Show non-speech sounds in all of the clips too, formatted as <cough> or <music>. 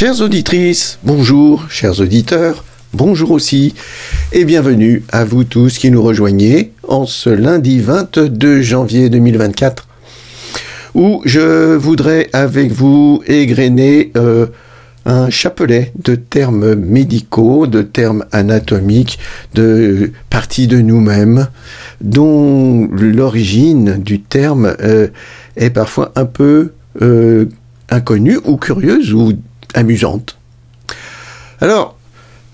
Chères auditrices, bonjour, chers auditeurs, bonjour aussi, et bienvenue à vous tous qui nous rejoignez en ce lundi 22 janvier 2024, où je voudrais avec vous égrener euh, un chapelet de termes médicaux, de termes anatomiques, de parties de nous-mêmes, dont l'origine du terme euh, est parfois un peu euh, inconnue ou curieuse ou amusante. Alors,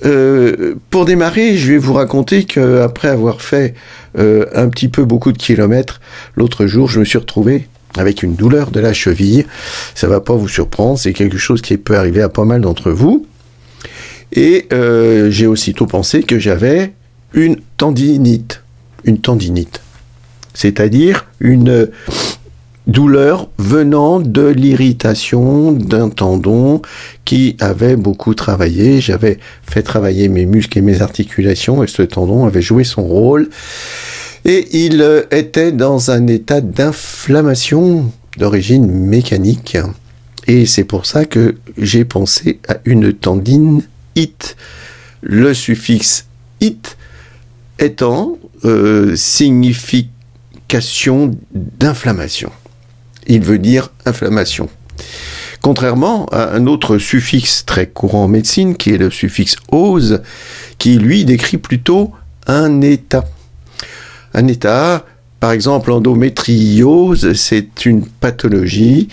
euh, pour démarrer, je vais vous raconter qu'après avoir fait euh, un petit peu beaucoup de kilomètres, l'autre jour, je me suis retrouvé avec une douleur de la cheville. Ça va pas vous surprendre, c'est quelque chose qui peut arriver à pas mal d'entre vous. Et euh, j'ai aussitôt pensé que j'avais une tendinite. Une tendinite. C'est-à-dire une douleur venant de l'irritation d'un tendon qui avait beaucoup travaillé. J'avais fait travailler mes muscles et mes articulations et ce tendon avait joué son rôle. Et il était dans un état d'inflammation d'origine mécanique. Et c'est pour ça que j'ai pensé à une tendine it. Le suffixe it étant euh, signification d'inflammation il veut dire inflammation. Contrairement à un autre suffixe très courant en médecine, qui est le suffixe ose, qui lui décrit plutôt un état. Un état, par exemple, endométriose, c'est une pathologie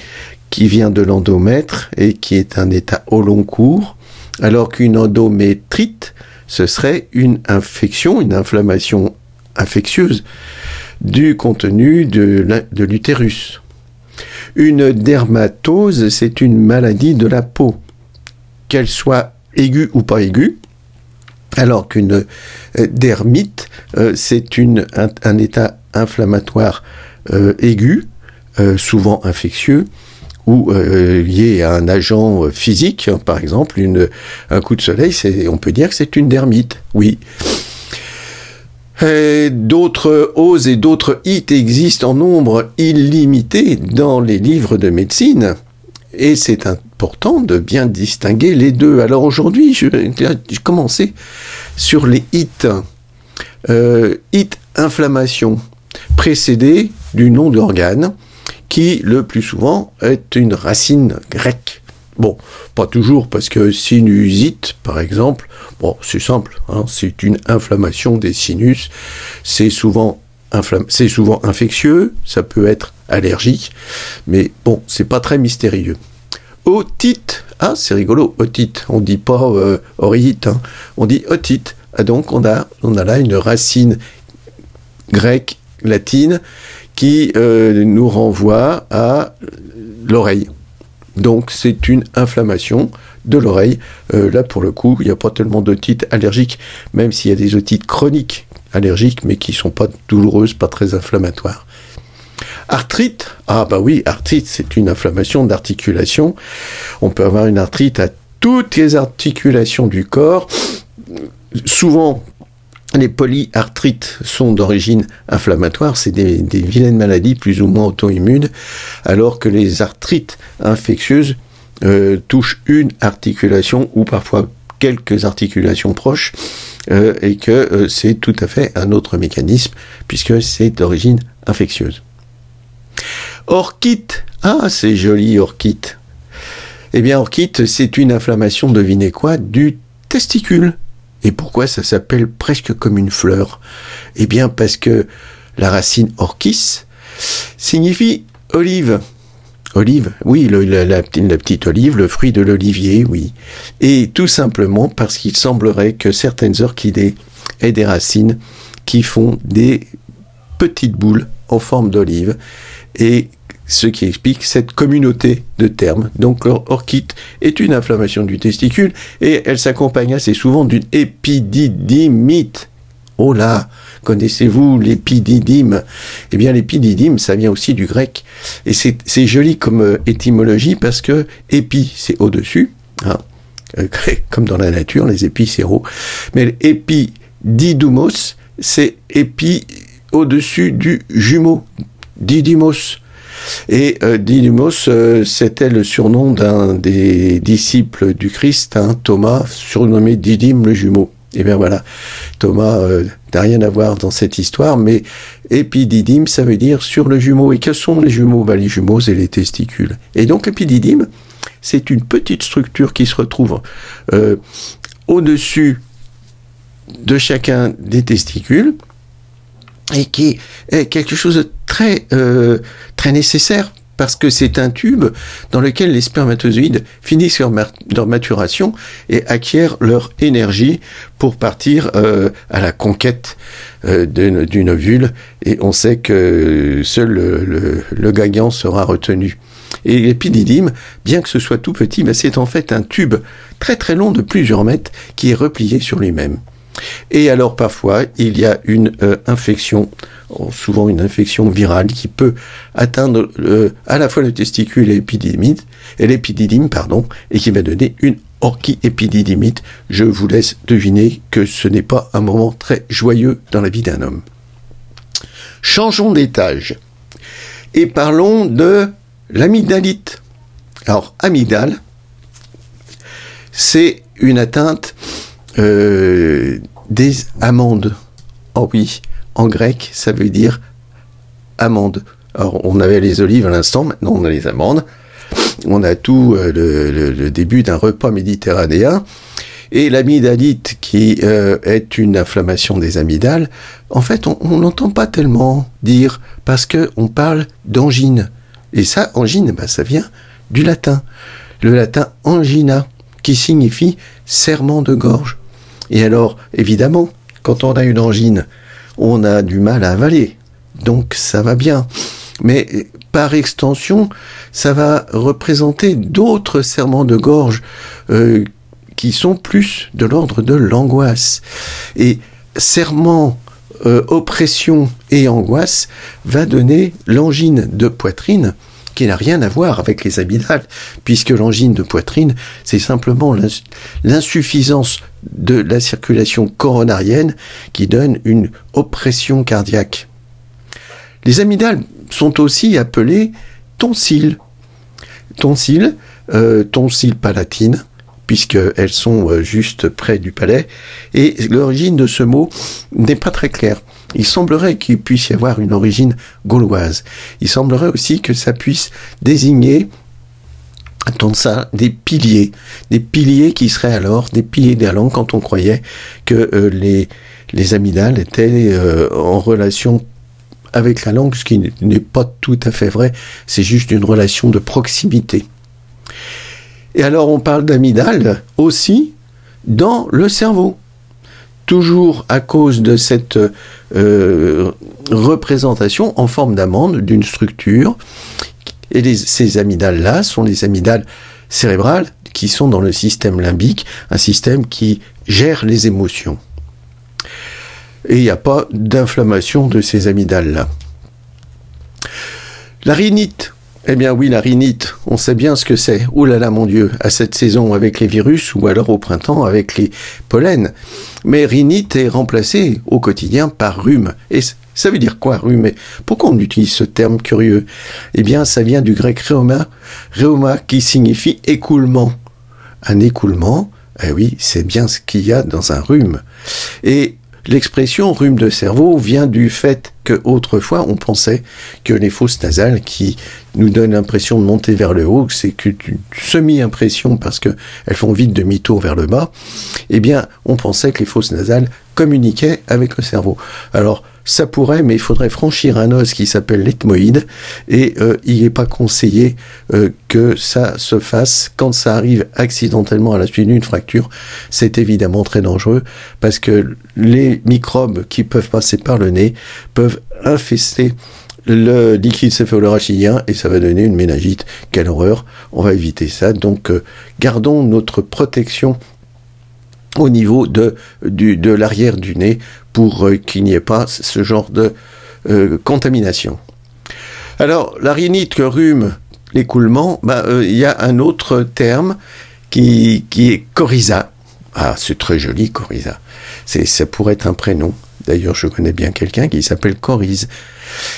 qui vient de l'endomètre et qui est un état au long cours, alors qu'une endométrite, ce serait une infection, une inflammation infectieuse du contenu de l'utérus. Une dermatose, c'est une maladie de la peau, qu'elle soit aiguë ou pas aiguë, alors qu'une euh, dermite, euh, c'est un, état inflammatoire euh, aigu, souvent infectieux, ou lié à un agent physique, hein, par exemple, un coup de soleil, on peut dire que c'est une dermite, oui. D'autres oses et d'autres hits existent en nombre illimité dans les livres de médecine. Et c'est important de bien distinguer les deux. Alors aujourd'hui, je vais commencer sur les hits. Euh, inflammation, précédé du nom d'organe, qui le plus souvent est une racine grecque. Bon, pas toujours, parce que sinusite, par exemple, bon, c'est simple, hein, c'est une inflammation des sinus, c'est souvent, souvent infectieux, ça peut être allergique, mais bon, c'est pas très mystérieux. Otite, ah, c'est rigolo, otite, on dit pas euh, hein, on dit otite. Ah, donc on a, on a là une racine grecque, latine, qui euh, nous renvoie à l'oreille. Donc c'est une inflammation de l'oreille. Euh, là pour le coup, il n'y a pas tellement d'otites allergiques, même s'il y a des otites chroniques allergiques, mais qui ne sont pas douloureuses, pas très inflammatoires. Arthrite, ah bah oui, arthrite, c'est une inflammation d'articulation. On peut avoir une arthrite à toutes les articulations du corps, souvent les polyarthrites sont d'origine inflammatoire, c'est des, vilaines maladies plus ou moins auto-immunes, alors que les arthrites infectieuses euh, touchent une articulation ou parfois quelques articulations proches, euh, et que euh, c'est tout à fait un autre mécanisme, puisque c'est d'origine infectieuse. Orchite, ah c'est joli orchite. Eh bien orchite, c'est une inflammation, devinez quoi, du testicule. Et pourquoi ça s'appelle presque comme une fleur? Eh bien parce que la racine orchis signifie olive. Olive, oui, la, petite olive, le fruit de l'olivier, oui. Et tout simplement parce qu'il semblerait que certaines orchidées aient des racines qui font des petites boules en forme d'olive. Et ce qui explique cette communauté de termes. Donc l'orchite est une inflammation du testicule et elle s'accompagne assez souvent d'une épididymite. Oh là, connaissez-vous l'épididyme Eh bien l'épididyme, ça vient aussi du grec. Et c'est joli comme euh, étymologie parce que épi, c'est au-dessus, hein, euh, comme dans la nature, les épis, c'est haut. Mais épididymos, c'est épi au-dessus du jumeau, didymos. Et euh, Didymos, euh, c'était le surnom d'un des disciples du Christ, hein, Thomas, surnommé Didyme le jumeau. Et bien voilà, Thomas euh, n'a rien à voir dans cette histoire, mais épididyme, ça veut dire sur le jumeau. Et quels sont les jumeaux? Ben, Les jumeaux, c'est les testicules. Et donc l'épididyme, c'est une petite structure qui se retrouve au-dessus de chacun des testicules et qui est quelque chose de très, euh, très nécessaire parce que c'est un tube dans lequel les spermatozoïdes finissent leur, maturation et acquièrent leur énergie pour partir euh, à la conquête euh, d'une ovule. Et on sait que seul le, gagnant sera retenu. Et l'épididyme, bien que ce soit tout petit, c'est en fait un tube très très long de plusieurs mètres qui est replié sur lui-même. Et alors parfois, il y a une euh, infection, oh, souvent une infection virale, qui peut atteindre euh, à la fois le testicule et l'épididyme, et qui va donner une orchiépididymite. Je vous laisse deviner que ce n'est pas un moment très joyeux dans la vie d'un homme. Changeons d'étage et parlons de l'amygdalite. Alors, amygdale, c'est une atteinte euh, des amandes. Oh oui, en grec, ça veut dire amande. Alors, on avait les olives à l'instant, maintenant on a les amandes. On a tout euh, le, début d'un repas méditerranéen. Et l'amygdalite, qui euh, est une inflammation des amygdales, en fait, on n'entend pas tellement dire, parce qu'on parle d'angine. Et ça, angine, bah, ça vient du latin. Le latin angina, qui signifie serment de gorge. Et alors, évidemment, quand on a une angine, on a du mal à avaler. Donc ça va bien. Mais par extension, ça va représenter d'autres serments de gorge euh, qui sont plus de l'ordre de l'angoisse. Et serment, euh, oppression et angoisse va donner l'angine de poitrine qui n'a rien à voir avec les amygdales, puisque l'angine de poitrine, c'est simplement l'insuffisance de la circulation coronarienne qui donne une oppression cardiaque. Les amygdales sont aussi appelées tonsilles. Tonsilles, euh, tonsilles palatines, puisqu'elles sont euh, juste près du palais, et l'origine de ce mot n'est pas très claire. Il semblerait qu'il puisse y avoir une origine gauloise. Il semblerait aussi que ça puisse désigner attends ça, des piliers, des piliers qui seraient alors des piliers de la langue quand on croyait que euh, les, les amygdales étaient euh, en relation avec la langue, ce qui n'est pas tout à fait vrai, c'est juste une relation de proximité. Et alors on parle d'amygdales aussi dans le cerveau toujours à cause de cette euh, représentation en forme d'amande d'une structure. Et ces amygdales-là sont les amygdales cérébrales qui sont dans le système limbique, un système qui gère les émotions. Et il n'y a pas d'inflammation de ces amygdales-là. La rhinite, eh bien oui, la rhinite, on sait bien ce que c'est. Ouh là là, mon Dieu, à cette saison avec les virus ou alors au printemps avec les pollens. Mais rhinite est remplacée au quotidien par rhume. Et ça veut dire quoi, rhume? Pourquoi on utilise ce terme curieux? Eh bien, ça vient du grec rhéuma, rhéuma qui signifie écoulement. Un écoulement, eh oui, c'est bien ce qu'il y a dans un rhume. Et L'expression rhume de cerveau vient du fait que autrefois on pensait que les fosses nasales qui nous donnent l'impression de monter vers le haut, c'est une semi-impression parce qu'elles font vite demi-tour vers le bas, eh bien on pensait que les fosses nasales communiquaient avec le cerveau. Alors ça pourrait, mais il faudrait franchir un os qui s'appelle l'ethmoïde, et euh, il n'est pas conseillé euh, que ça se fasse quand ça arrive accidentellement à la suite d'une fracture. C'est évidemment très dangereux, parce que les microbes qui peuvent passer par le nez peuvent infester le liquide céphalorachidien et ça va donner une ménagite. Quelle horreur On va éviter ça. Donc euh, gardons notre protection au niveau de, de l'arrière du nez pour euh, qu'il n'y ait pas ce genre de euh, contamination. Alors, la rhinite, le rhume, l'écoulement, bah, il y a un autre terme qui, qui est coryza. Ah, c'est très joli, coryza. Ça pourrait être un prénom. D'ailleurs, je connais bien quelqu'un qui s'appelle Coryse.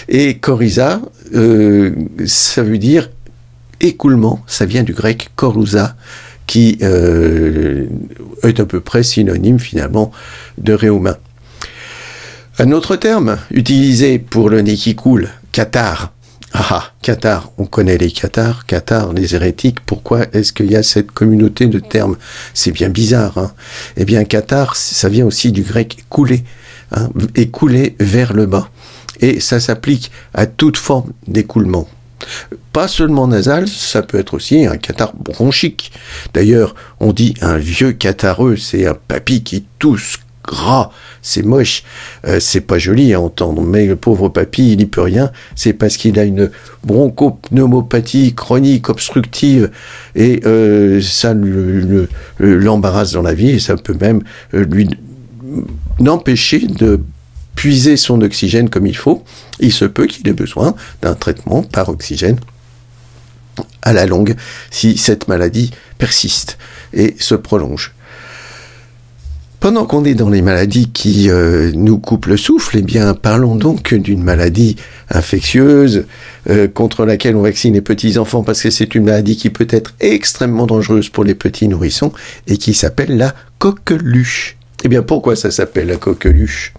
Et coryza, euh, ça veut dire écoulement, ça vient du grec korouza, qui euh, est à peu près synonyme finalement de réoumain. Un autre terme utilisé pour le nez qui coule, cathare. Ah, ah, Qatar, on connaît les Qatar, Qatar, les hérétiques, pourquoi est-ce qu'il y a cette communauté de termes? C'est bien bizarre. Hein eh bien, Qatar, ça vient aussi du grec couler, hein, écouler vers le bas. Et ça s'applique à toute forme d'écoulement. Pas seulement nasal, ça peut être aussi un cathare bronchique. D'ailleurs, on dit un vieux cathareux, c'est un papy qui tousse gras, c'est moche, euh, c'est pas joli à entendre, mais le pauvre papy, il n'y peut rien, c'est parce qu'il a une bronchopneumopathie chronique obstructive. Et euh, ça l'embarrasse dans la vie. Et ça peut même euh, lui n'empêcher de puiser son oxygène comme il faut. Il se peut qu'il ait besoin d'un traitement par oxygène à la longue si cette maladie persiste et se prolonge. Pendant qu'on est dans les maladies qui euh, nous coupent le souffle, eh bien, parlons donc d'une maladie infectieuse euh, contre laquelle on vaccine les petits enfants parce que c'est une maladie qui peut être extrêmement dangereuse pour les petits nourrissons et qui s'appelle la coqueluche. Eh bien, pourquoi ça s'appelle la coqueluche?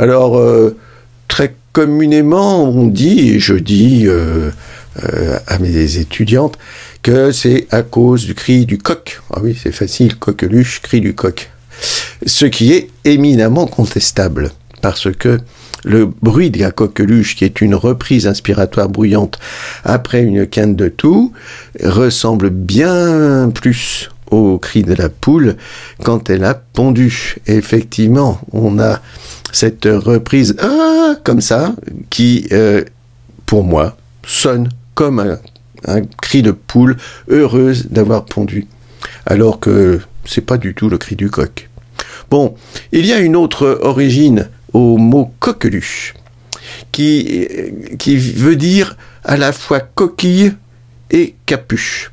Alors, euh, très communément, on dit, et je dis à mes étudiantes, que c'est à cause du cri du coq. Ah oui, c'est facile, coqueluche, cri du coq ce qui est éminemment contestable, parce que le bruit de la coqueluche, qui est une reprise inspiratoire bruyante après une canne de toux, ressemble bien plus au cri de la poule quand elle a pondu. effectivement, on a cette reprise ah, comme ça qui, euh, pour moi, sonne comme un, cri de poule heureuse d'avoir pondu, alors que c'est pas du tout le cri du coq. Bon, il y a une autre origine au mot coqueluche, qui, qui veut dire à la fois coquille et capuche.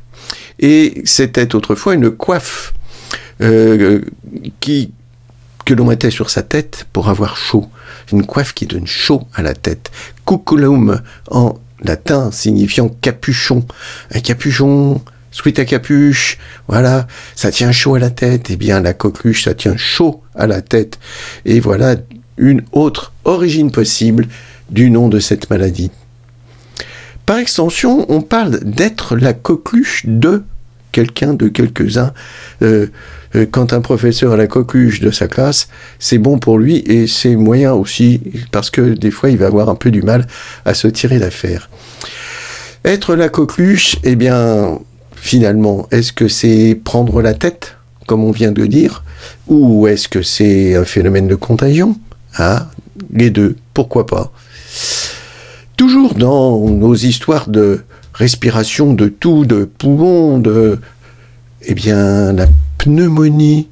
Et c'était autrefois une coiffe euh, qui, que l'on mettait sur sa tête pour avoir chaud. Une coiffe qui donne chaud à la tête. Cuculum en latin signifiant capuchon. Un capuchon, sweat à capuche, voilà, ça tient chaud à la tête, eh bien la coqueluche, ça tient chaud à la tête. Et voilà une autre origine possible du nom de cette maladie. Par extension, on parle d'être la coqueluche de quelqu'un, de quelques-uns. Euh, euh, quand un professeur a la coqueluche de sa classe, c'est bon pour lui et c'est moyen aussi, parce que des fois il va avoir un peu du mal à se tirer d'affaire. Être la coqueluche, eh bien, finalement Est-ce que c'est prendre la tête, comme on vient de dire, ou est-ce que c'est un phénomène de contagion? Ah, les deux, pourquoi pas? Toujours dans nos histoires de respiration, de tout, de poumons, de... Eh bien, la pneumonie.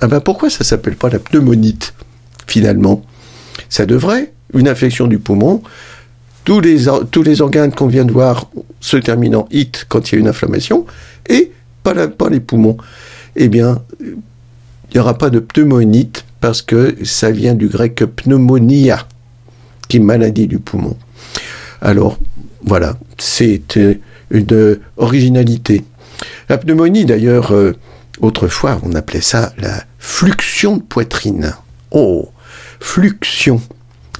Ah ben pourquoi ça s'appelle pas la pneumonite, finalement? Ça devrait, une infection du poumon, tous les, organes qu'on vient de voir se terminant it quand il y a une inflammation, et pas, pas les poumons. Eh bien, il n'y aura pas de pneumonite parce que ça vient du grec pneumonia, qui est maladie du poumon. Alors, voilà, c'est euh, une originalité. La pneumonie, d'ailleurs, euh, autrefois, on appelait ça la fluxion de poitrine. Oh, fluxion,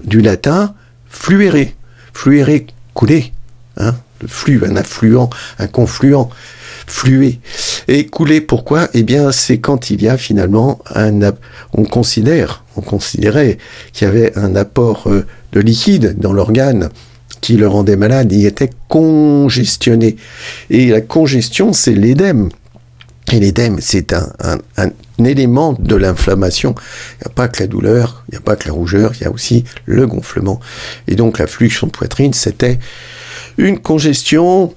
du latin fluere fluere, couler, hein, le flux, un affluent, un confluent, fluer. Et couler, pourquoi? Eh bien, c'est quand il y a finalement un, on considère, on considérait qu'il y avait un apport euh, de liquide dans l'organe qui le rendait malade, il était congestionné. Et la congestion, c'est l'édème. Et l'édème, c'est un, un, élément de l'inflammation. Il n'y a pas que la douleur, il n'y a pas que la rougeur, il y a aussi le gonflement. Et donc la fluxion de poitrine, c'était une congestion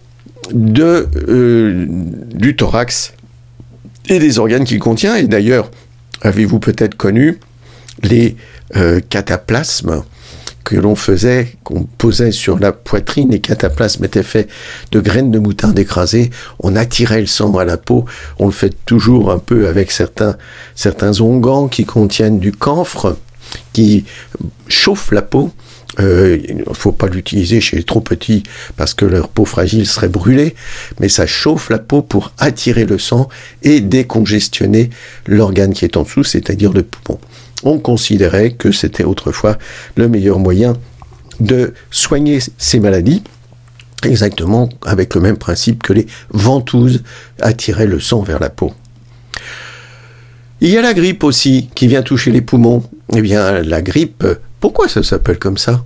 de, euh, du thorax et des organes qu'il contient. Et d'ailleurs, avez-vous peut-être connu les euh, cataplasmes que l'on faisait, qu'on posait sur la poitrine, les cataplasmes étaient faits de graines de moutarde écrasées, on attirait le sang à la peau, on le fait toujours un peu avec certains, certains onguents qui contiennent du camphre, qui chauffent la peau, Euh, il ne faut pas l'utiliser chez les trop petits parce que leur peau fragile serait brûlée, mais ça chauffe la peau pour attirer le sang et décongestionner l'organe qui est en dessous, c'est-à-dire le poumon. On considérait que c'était autrefois le meilleur moyen de soigner ces maladies, exactement avec le même principe que les ventouses attiraient le sang vers la peau. Il y a la grippe aussi qui vient toucher les poumons. Eh bien, la grippe, pourquoi ça s'appelle comme ça?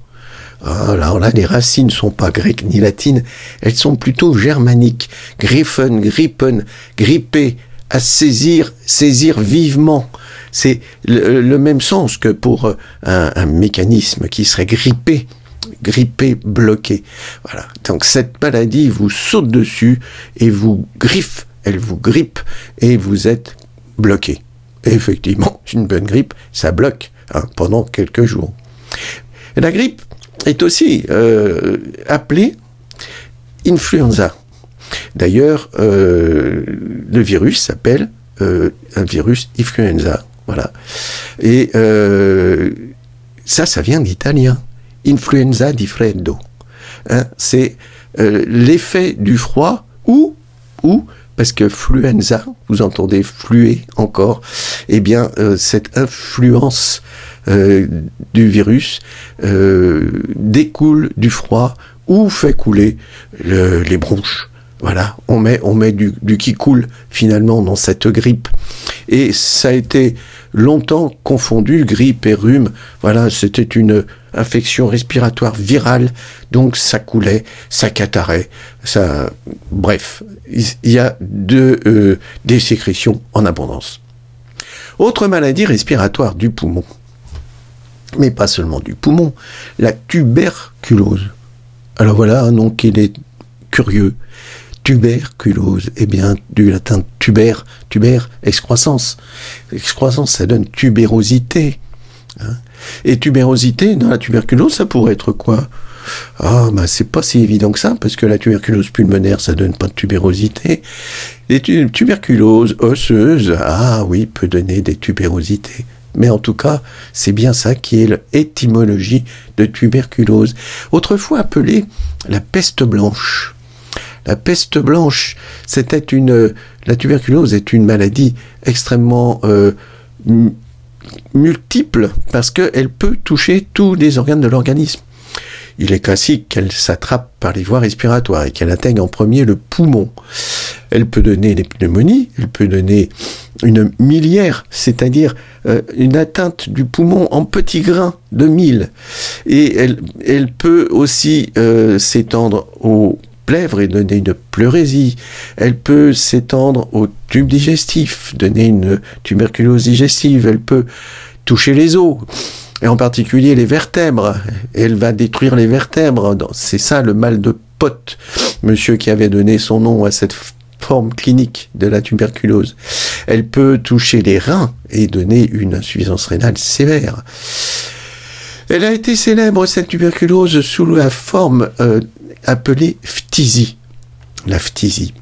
Ah, alors là, les racines ne sont pas grecques ni latines, elles sont plutôt germaniques. Griffen, grippen, gripper, à saisir, saisir vivement. C'est le, même sens que pour euh, un, mécanisme qui serait grippé, grippé, bloqué. Voilà. Donc cette maladie vous saute dessus et vous griffe, elle vous grippe et vous êtes bloqué effectivement, <laughs> une bonne grippe, ça bloque hein, pendant quelques jours. la grippe est aussi euh, appelée influenza. D'ailleurs, euh, le virus s'appelle un virus influenza. Voilà. Et ça, ça vient d'italien. Influenza di freddo. Hein, c'est l'effet du froid ou, ou parce que fluenza, vous entendez fluer encore, eh bien euh, cette influence euh, du virus euh, découle du froid ou fait couler les bronches. Voilà, on met, du, qui coule finalement dans cette grippe. Et ça a été longtemps confondu, grippe et rhume. Voilà, c'était une infection respiratoire virale, donc ça coulait, ça catarait, bref, il y a de, euh, des sécrétions en abondance. Autre maladie respiratoire du poumon, mais pas seulement du poumon, la tuberculose. Alors voilà un nom qui est curieux tuberculose Eh bien, du latin tuber, tuber, excroissance. Excroissance, ça donne tubérosité. Hein. Et tubérosité, dans la tuberculose, ça pourrait être quoi? Ah, bah c'est pas si évident que ça, parce que la tuberculose pulmonaire, ça donne pas de tubérosité. Les tuberculoses osseuses, ah oui, peut donner des tubérosités. Mais en tout cas, c'est bien ça qui est l'étymologie de tuberculose. Autrefois appelée la peste blanche. La peste blanche, c'était une, la tuberculose est une maladie extrêmement euh, multiple parce qu'elle peut toucher tous les organes de l'organisme. Il est classique qu'elle s'attrape par les voies respiratoires et qu'elle atteigne en premier le poumon. Elle peut donner des pneumonies, elle peut donner une millière, c'est-à-dire euh, une atteinte du poumon en petits grains de mille. Et elle, elle peut aussi euh, s'étendre au plèvre et donner une pleurésie. Elle peut s'étendre au tube digestif, donner une tuberculose digestive. Elle peut toucher les os, et en particulier les vertèbres. Elle va détruire les vertèbres. C'est ça le mal de pote, monsieur qui avait donné son nom à cette forme clinique de la tuberculose. Elle peut toucher les reins et donner une insuffisance rénale sévère. Elle a été célèbre, cette tuberculose, sous la forme euh, appelée phtisie. La phtisie.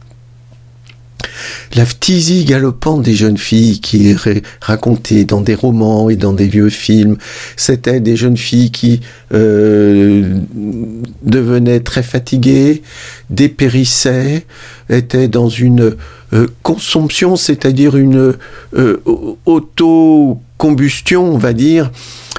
La phtisie galopante des jeunes filles qui est racontée dans des romans et dans des vieux films, c'était des jeunes filles qui euh, devenaient très fatiguées, dépérissaient, étaient dans une euh, consomption, c'est-à-dire une euh, auto-combustion, on va dire,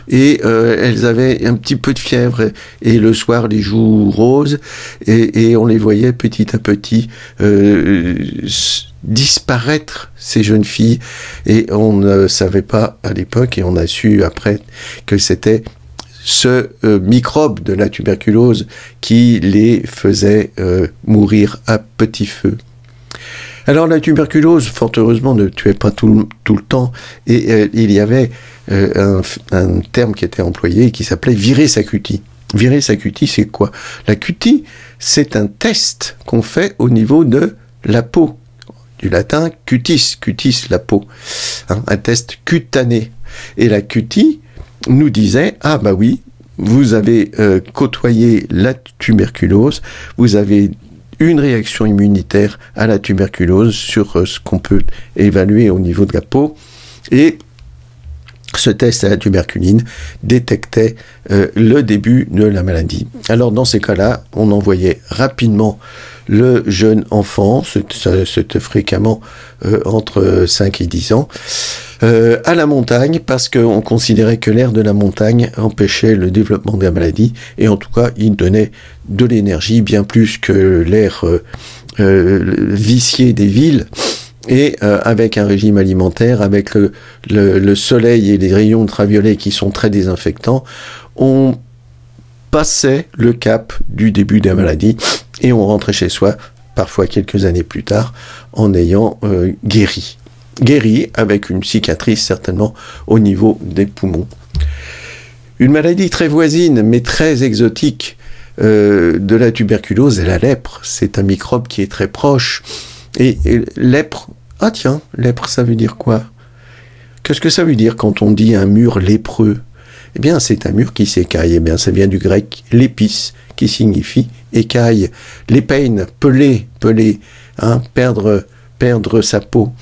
et euh, elles avaient un petit peu de fièvre et, le soir les joues roses et, on les voyait petit à petit euh, disparaître ces jeunes filles et on ne savait pas à l'époque et on a su après que c'était ce euh, microbe de la tuberculose qui les faisait mourir à petit feu. Alors la tuberculose, fort heureusement, ne tuait pas tout, le temps et euh, il y avait un, un, terme qui était employé qui s'appelait virer sa cutie. Virer sa c'est quoi? La cutie, c'est un test qu'on fait au niveau de la peau du latin cutis, cutis, la peau, hein, un test cutané. Et la cutie nous disait, ah bah oui, vous avez euh, côtoyé la tuberculose, vous avez une réaction immunitaire à la tuberculose sur euh, ce qu'on peut évaluer au niveau de la peau, et ce test à la tuberculine détectait euh, le début de la maladie. Alors dans ces cas-là, on envoyait rapidement le jeune enfant, c'était fréquemment euh, entre 5 et 10 ans, euh, à la montagne parce qu'on considérait que l'air de la montagne empêchait le développement de la maladie et en tout cas il donnait de l'énergie bien plus que l'air vicié des villes et euh, avec un régime alimentaire, avec le, soleil et les rayons ultraviolets qui sont très désinfectants, on passait le cap du début de la maladie et on rentrait chez soi, parfois quelques années plus tard, en ayant euh, guéri. Guéri avec une cicatrice certainement au niveau des poumons. Une maladie très voisine mais très exotique euh, de la tuberculose est la lèpre. C'est un microbe qui est très proche et, lèpre, ah tiens, lèpre, ça veut dire quoi? Qu'est-ce que ça veut dire quand on dit un mur lépreux? Eh bien, c'est un mur qui s'écaille. Eh bien, ça vient du grec lépis, qui signifie écaille. L'épeine, pelé, pelé, hein, perdre, perdre sa peau.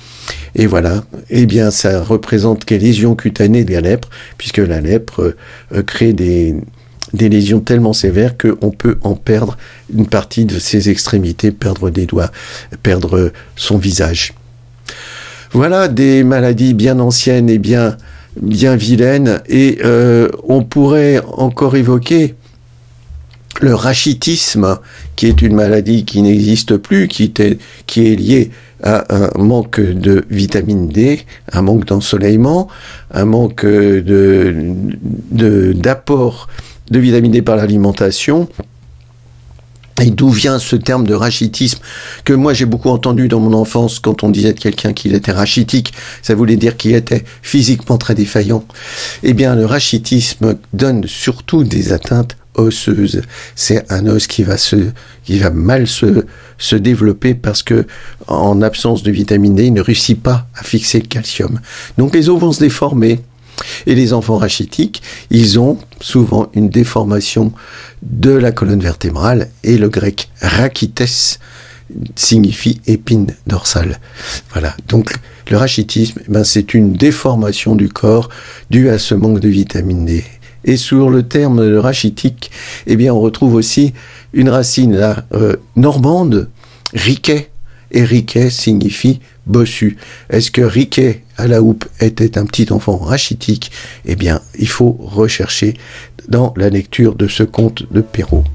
Et voilà, eh bien, ça représente les lésions cutanées de la lèpre, puisque la lèpre euh, crée des, des lésions tellement sévères qu'on peut en perdre une partie de ses extrémités, perdre des doigts, perdre son visage. Voilà des maladies bien anciennes et bien, bien vilaines, et euh, on pourrait encore évoquer le rachitisme, qui est une maladie qui n'existe plus, qui, est liée à un manque de vitamine D, un manque d'ensoleillement, un manque de d'apport de vitamine D par l'alimentation. Et d'où vient ce terme de rachitisme que moi j'ai beaucoup entendu dans mon enfance quand on disait de quelqu'un qu'il était rachitique, ça voulait dire qu'il était physiquement très défaillant. Eh bien, le rachitisme donne surtout des atteintes osseuses. C'est un os qui va se, qui va mal se, se développer parce que en absence de vitamine D, il ne réussit pas à fixer le calcium. Donc les os vont se déformer. Et les enfants rachitiques, ils ont souvent une déformation de la colonne vertébrale et le grec rachites signifie épine dorsale. Voilà. Donc le rachitisme, eh ben, c'est une déformation du corps due à ce manque de vitamine D. Et sur le terme rachitique, eh bien, on retrouve aussi une racine euh, normande, riquet. Et riquet signifie bossu. Est-ce que Riquet à la houppe était un petit enfant rachitique Eh bien, il faut rechercher dans la lecture de ce conte de Perrault.